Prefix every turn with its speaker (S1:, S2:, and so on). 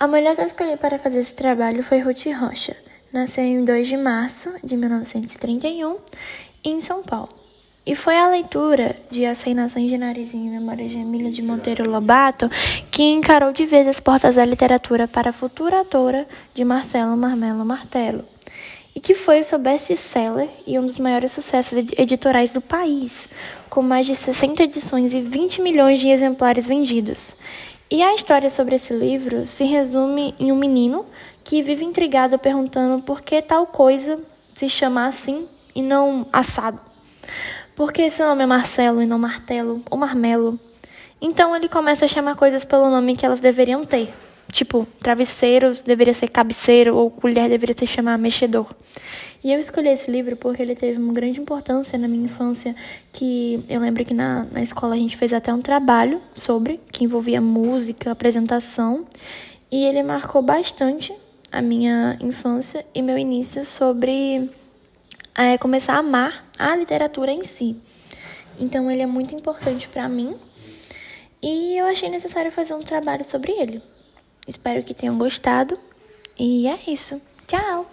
S1: A mulher que eu escolhi para fazer esse trabalho foi Ruth Rocha. Nasceu em 2 de março de 1931 em São Paulo. E foi a leitura de As Reinações de Narizinho em memória de Emília de Monteiro Lobato que encarou de vez as portas da literatura para a futura autora de Marcelo Marmelo Martelo. E que foi seu best-seller e um dos maiores sucessos editorais do país, com mais de 60 edições e 20 milhões de exemplares vendidos. E a história sobre esse livro se resume em um menino que vive intrigado perguntando por que tal coisa se chama assim e não assado. Por que seu nome é Marcelo e não Martelo ou Marmelo? Então ele começa a chamar coisas pelo nome que elas deveriam ter. Tipo, travesseiros deveria ser cabeceiro ou colher deveria se chamar mexedor. E eu escolhi esse livro porque ele teve uma grande importância na minha infância, que eu lembro que na, na escola a gente fez até um trabalho sobre, que envolvia música, apresentação, e ele marcou bastante a minha infância e meu início sobre é, começar a amar a literatura em si. Então ele é muito importante para mim e eu achei necessário fazer um trabalho sobre ele. Espero que tenham gostado. E é isso. Tchau!